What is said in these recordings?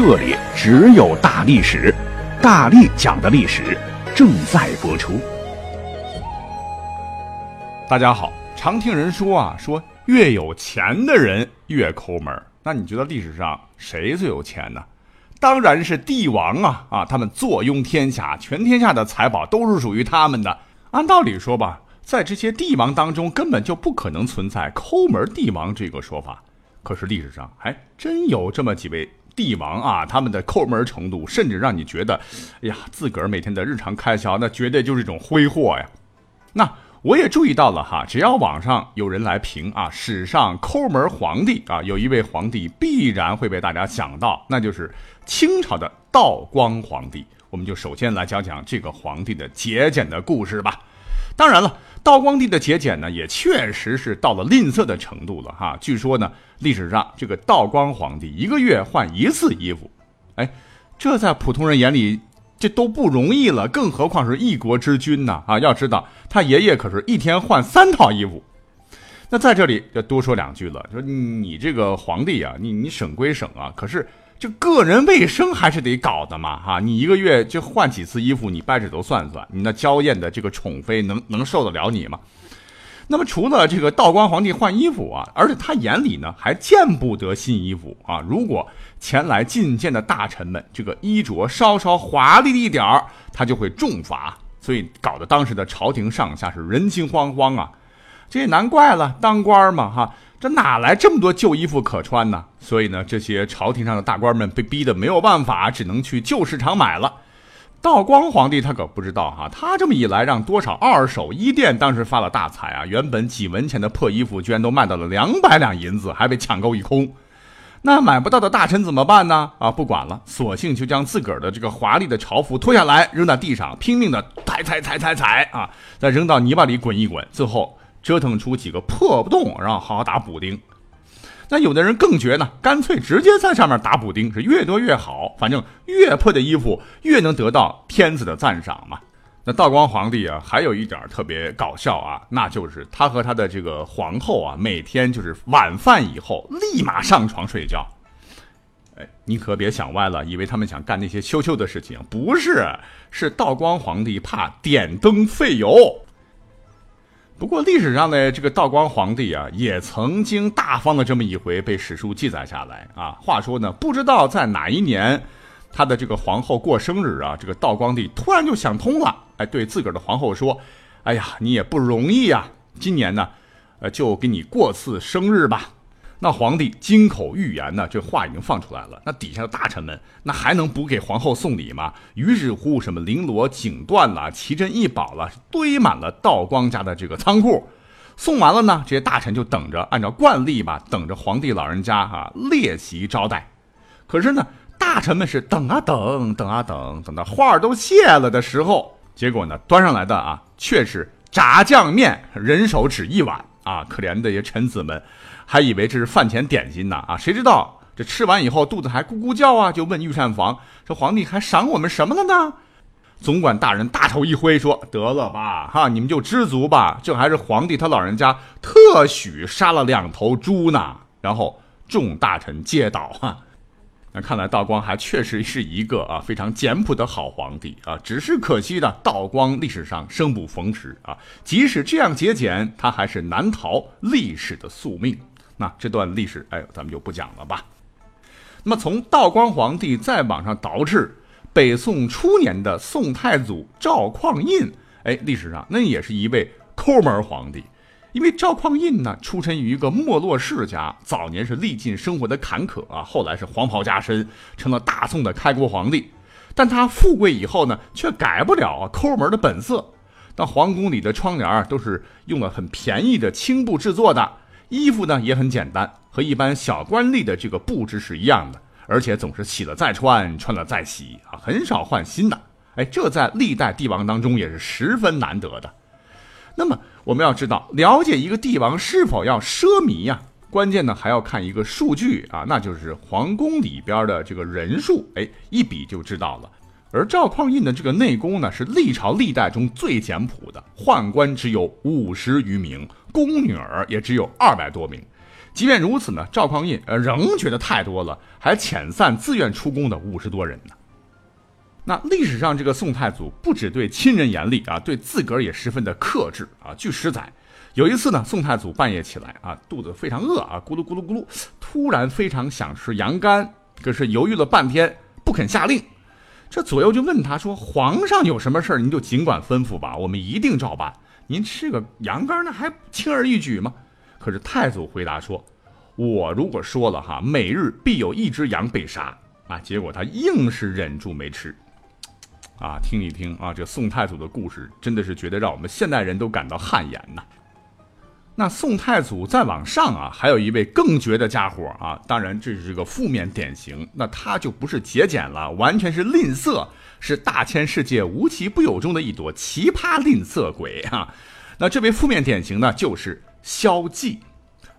这里只有大历史，大力讲的历史正在播出。大家好，常听人说啊，说越有钱的人越抠门。那你觉得历史上谁最有钱呢？当然是帝王啊！啊，他们坐拥天下，全天下的财宝都是属于他们的。按道理说吧，在这些帝王当中，根本就不可能存在抠门帝王这个说法。可是历史上还真有这么几位。帝王啊，他们的抠门程度，甚至让你觉得，哎呀，自个儿每天的日常开销，那绝对就是一种挥霍呀。那我也注意到了哈，只要网上有人来评啊，史上抠门皇帝啊，有一位皇帝必然会被大家想到，那就是清朝的道光皇帝。我们就首先来讲讲这个皇帝的节俭的故事吧。当然了。道光帝的节俭呢，也确实是到了吝啬的程度了哈。据说呢，历史上这个道光皇帝一个月换一次衣服，哎，这在普通人眼里这都不容易了，更何况是一国之君呢啊！要知道他爷爷可是一天换三套衣服。那在这里要多说两句了，说你这个皇帝啊，你你省归省啊，可是。这个人卫生还是得搞的嘛，哈！你一个月就换几次衣服，你掰指头算算，你那娇艳的这个宠妃能能受得了你吗？那么除了这个道光皇帝换衣服啊，而且他眼里呢还见不得新衣服啊。如果前来觐见的大臣们这个衣着稍稍华丽一点儿，他就会重罚，所以搞得当时的朝廷上下是人心惶惶啊。这也难怪了，当官嘛，哈。这哪来这么多旧衣服可穿呢？所以呢，这些朝廷上的大官们被逼得没有办法，只能去旧市场买了。道光皇帝他可不知道哈，他这么一来，让多少二手衣店当时发了大财啊！原本几文钱的破衣服，居然都卖到了两百两银子，还被抢购一空。那买不到的大臣怎么办呢？啊，不管了，索性就将自个儿的这个华丽的朝服脱下来，扔在地上，拼命的踩踩踩踩踩啊，再扔到泥巴里滚一滚，最后。折腾出几个破洞，然后好好打补丁。那有的人更绝呢，干脆直接在上面打补丁，是越多越好，反正越破的衣服越能得到天子的赞赏嘛。那道光皇帝啊，还有一点特别搞笑啊，那就是他和他的这个皇后啊，每天就是晚饭以后立马上床睡觉。哎，你可别想歪了，以为他们想干那些羞羞的事情，不是，是道光皇帝怕点灯费油。不过历史上的这个道光皇帝啊，也曾经大方的这么一回被史书记载下来啊。话说呢，不知道在哪一年，他的这个皇后过生日啊，这个道光帝突然就想通了，哎，对自个儿的皇后说：“哎呀，你也不容易呀，今年呢，呃，就给你过次生日吧。”那皇帝金口玉言呢，这话已经放出来了。那底下的大臣们，那还能不给皇后送礼吗？于是乎，什么绫罗锦缎了、奇珍异宝了，堆满了道光家的这个仓库。送完了呢，这些大臣就等着，按照惯例吧，等着皇帝老人家哈列席招待。可是呢，大臣们是等啊等，等啊等，等到花儿都谢了的时候，结果呢，端上来的啊却是炸酱面，人手只一碗啊！可怜的些臣子们。还以为这是饭前点心呢啊！谁知道这吃完以后肚子还咕咕叫啊，就问御膳房：“这皇帝还赏我们什么了呢？”总管大人大手一挥说：“得了吧，哈，你们就知足吧。这还是皇帝他老人家特许杀了两头猪呢。”然后众大臣皆倒哈。看来道光还确实是一个啊非常简朴的好皇帝啊，只是可惜的道光历史上生不逢时啊。即使这样节俭，他还是难逃历史的宿命。那这段历史，哎，咱们就不讲了吧。那么从道光皇帝再往上倒至北宋初年的宋太祖赵匡胤，哎，历史上那也是一位抠门皇帝。因为赵匡胤呢，出身于一个没落世家，早年是历尽生活的坎坷啊，后来是黄袍加身，成了大宋的开国皇帝。但他富贵以后呢，却改不了抠门的本色。那皇宫里的窗帘都是用了很便宜的青布制作的。衣服呢也很简单，和一般小官吏的这个布置是一样的，而且总是洗了再穿，穿了再洗啊，很少换新的。哎，这在历代帝王当中也是十分难得的。那么我们要知道，了解一个帝王是否要奢靡呀，关键呢还要看一个数据啊，那就是皇宫里边的这个人数。哎，一比就知道了。而赵匡胤的这个内宫呢，是历朝历代中最简朴的，宦官只有五十余名，宫女儿也只有二百多名。即便如此呢，赵匡胤呃仍觉得太多了，还遣散自愿出宫的五十多人呢。那历史上这个宋太祖不只对亲人严厉啊，对自个儿也十分的克制啊。据史载，有一次呢，宋太祖半夜起来啊，肚子非常饿啊，咕噜咕噜咕噜，突然非常想吃羊肝，可是犹豫了半天不肯下令。这左右就问他说：“皇上有什么事儿，您就尽管吩咐吧，我们一定照办。您吃个羊肝那还轻而易举吗？”可是太祖回答说：“我如果说了哈，每日必有一只羊被杀啊！结果他硬是忍住没吃。啊，听一听啊，这宋太祖的故事真的是觉得让我们现代人都感到汗颜呐。那宋太祖再往上啊，还有一位更绝的家伙啊，当然这是个负面典型，那他就不是节俭了，完全是吝啬，是大千世界无奇不有中的一朵奇葩吝啬鬼啊。那这位负面典型呢，就是。萧寂，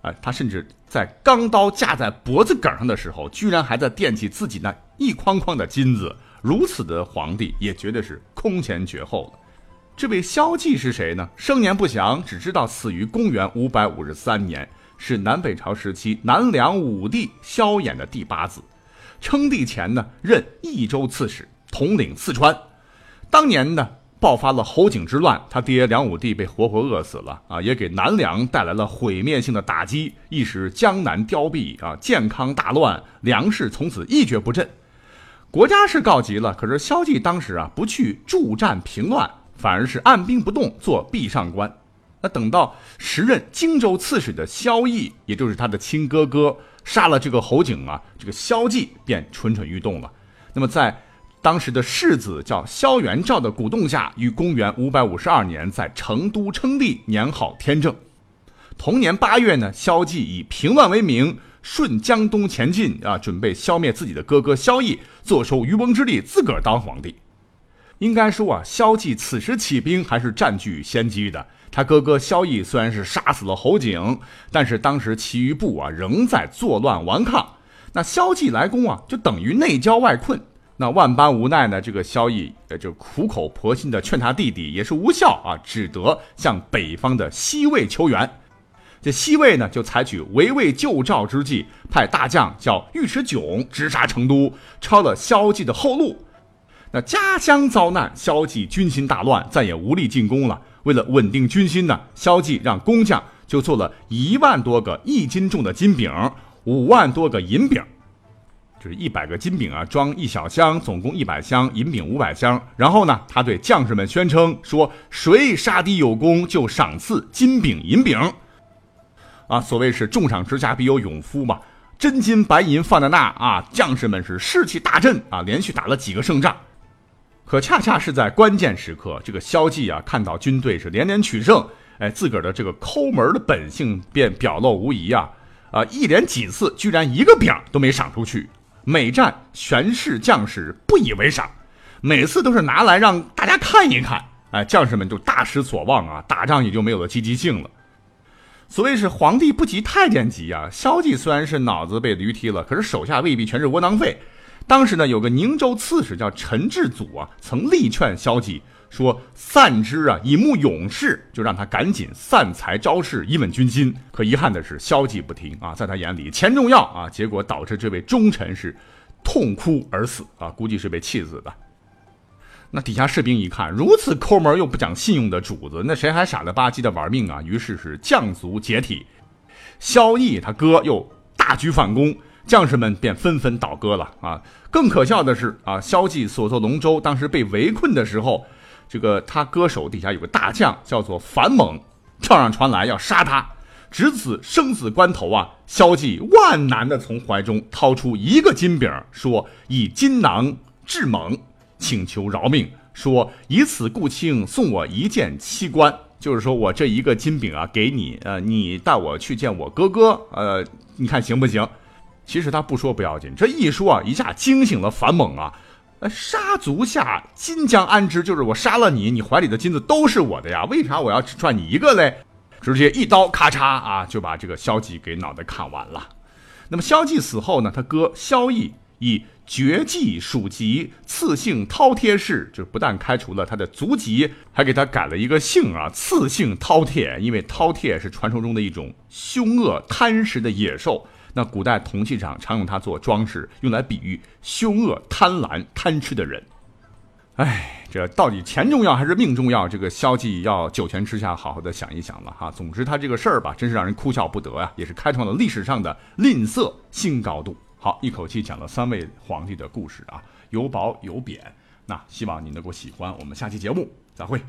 啊，他甚至在钢刀架在脖子梗上的时候，居然还在惦记自己那一筐筐的金子。如此的皇帝，也绝对是空前绝后了。这位萧寂是谁呢？生年不详，只知道死于公元五百五十三年，是南北朝时期南梁武帝萧衍的第八子。称帝前呢，任益州刺史，统领四川。当年呢。爆发了侯景之乱，他爹梁武帝被活活饿死了啊，也给南梁带来了毁灭性的打击，一时江南凋敝啊，健康大乱，粮食从此一蹶不振。国家是告急了，可是萧纪当时啊不去助战平乱，反而是按兵不动，做壁上观。那等到时任荆州刺史的萧绎，也就是他的亲哥哥，杀了这个侯景啊，这个萧纪便蠢蠢欲动了。那么在。当时的世子叫萧元照的鼓动下，于公元五百五十二年在成都称帝，年号天正。同年八月呢，萧纪以平乱为名，顺江东前进啊，准备消灭自己的哥哥萧绎，坐收渔翁之利，自个儿当皇帝。应该说啊，萧纪此时起兵还是占据先机的。他哥哥萧绎虽然是杀死了侯景，但是当时其余部啊仍在作乱顽抗。那萧纪来攻啊，就等于内交外困。那万般无奈呢，这个萧绎呃就苦口婆心的劝他弟弟也是无效啊，只得向北方的西魏求援。这西魏呢就采取围魏救赵之计，派大将叫尉迟迥直杀成都，抄了萧纪的后路。那家乡遭难，萧纪军心大乱，再也无力进攻了。为了稳定军心呢，萧纪让工匠就做了一万多个一斤重的金饼，五万多个银饼。就是一百个金饼啊，装一小箱，总共一百箱银饼五百箱。然后呢，他对将士们宣称说：“谁杀敌有功，就赏赐金饼银饼。”啊，所谓是重赏之下必有勇夫嘛，真金白银放在那啊，将士们是士气大振啊，连续打了几个胜仗。可恰恰是在关键时刻，这个萧纪啊，看到军队是连连取胜，哎，自个儿的这个抠门的本性便表露无遗啊啊，一连几次居然一个饼都没赏出去。每战全市将士不以为赏，每次都是拿来让大家看一看，哎，将士们就大失所望啊，打仗也就没有了积极性了。所谓是皇帝不急太监急啊，萧纪虽然是脑子被驴踢了，可是手下未必全是窝囊废。当时呢，有个宁州刺史叫陈志祖啊，曾力劝萧纪。说散之啊，以募勇士，就让他赶紧散财招士，以稳军心。可遗憾的是，萧纪不听啊，在他眼里钱重要啊，结果导致这位忠臣是痛哭而死啊，估计是被气死的。那底下士兵一看，如此抠门又不讲信用的主子，那谁还傻了吧唧的玩命啊？于是是将卒解体。萧绎他哥又大举反攻，将士们便纷纷倒戈了啊。更可笑的是啊，萧纪所作龙舟当时被围困的时候。这个他哥手底下有个大将叫做樊猛，跳上船来要杀他。值此生死关头啊，萧纪万难的从怀中掏出一个金饼，说以金囊制猛，请求饶命。说以此故卿送我一件七官，就是说我这一个金饼啊给你，呃，你带我去见我哥哥，呃，你看行不行？其实他不说不要紧，这一说啊，一下惊醒了樊猛啊！呃，杀足下，金将安之，就是我杀了你，你怀里的金子都是我的呀，为啥我要只赚你一个嘞？直接一刀咔嚓啊，就把这个萧纪给脑袋砍完了。那么萧纪死后呢，他哥萧绎以绝技属籍，赐姓饕餮氏，就不但开除了他的族籍，还给他改了一个姓啊，赐姓饕餮，因为饕餮是传说中的一种凶恶贪食的野兽。那古代铜器上常用它做装饰，用来比喻凶恶、贪婪、贪吃的人。哎，这到底钱重要还是命重要？这个萧纪要九泉之下好好的想一想了哈。总之，他这个事儿吧，真是让人哭笑不得呀，也是开创了历史上的吝啬新高度。好，一口气讲了三位皇帝的故事啊，有褒有贬。那希望你能够喜欢。我们下期节目再会。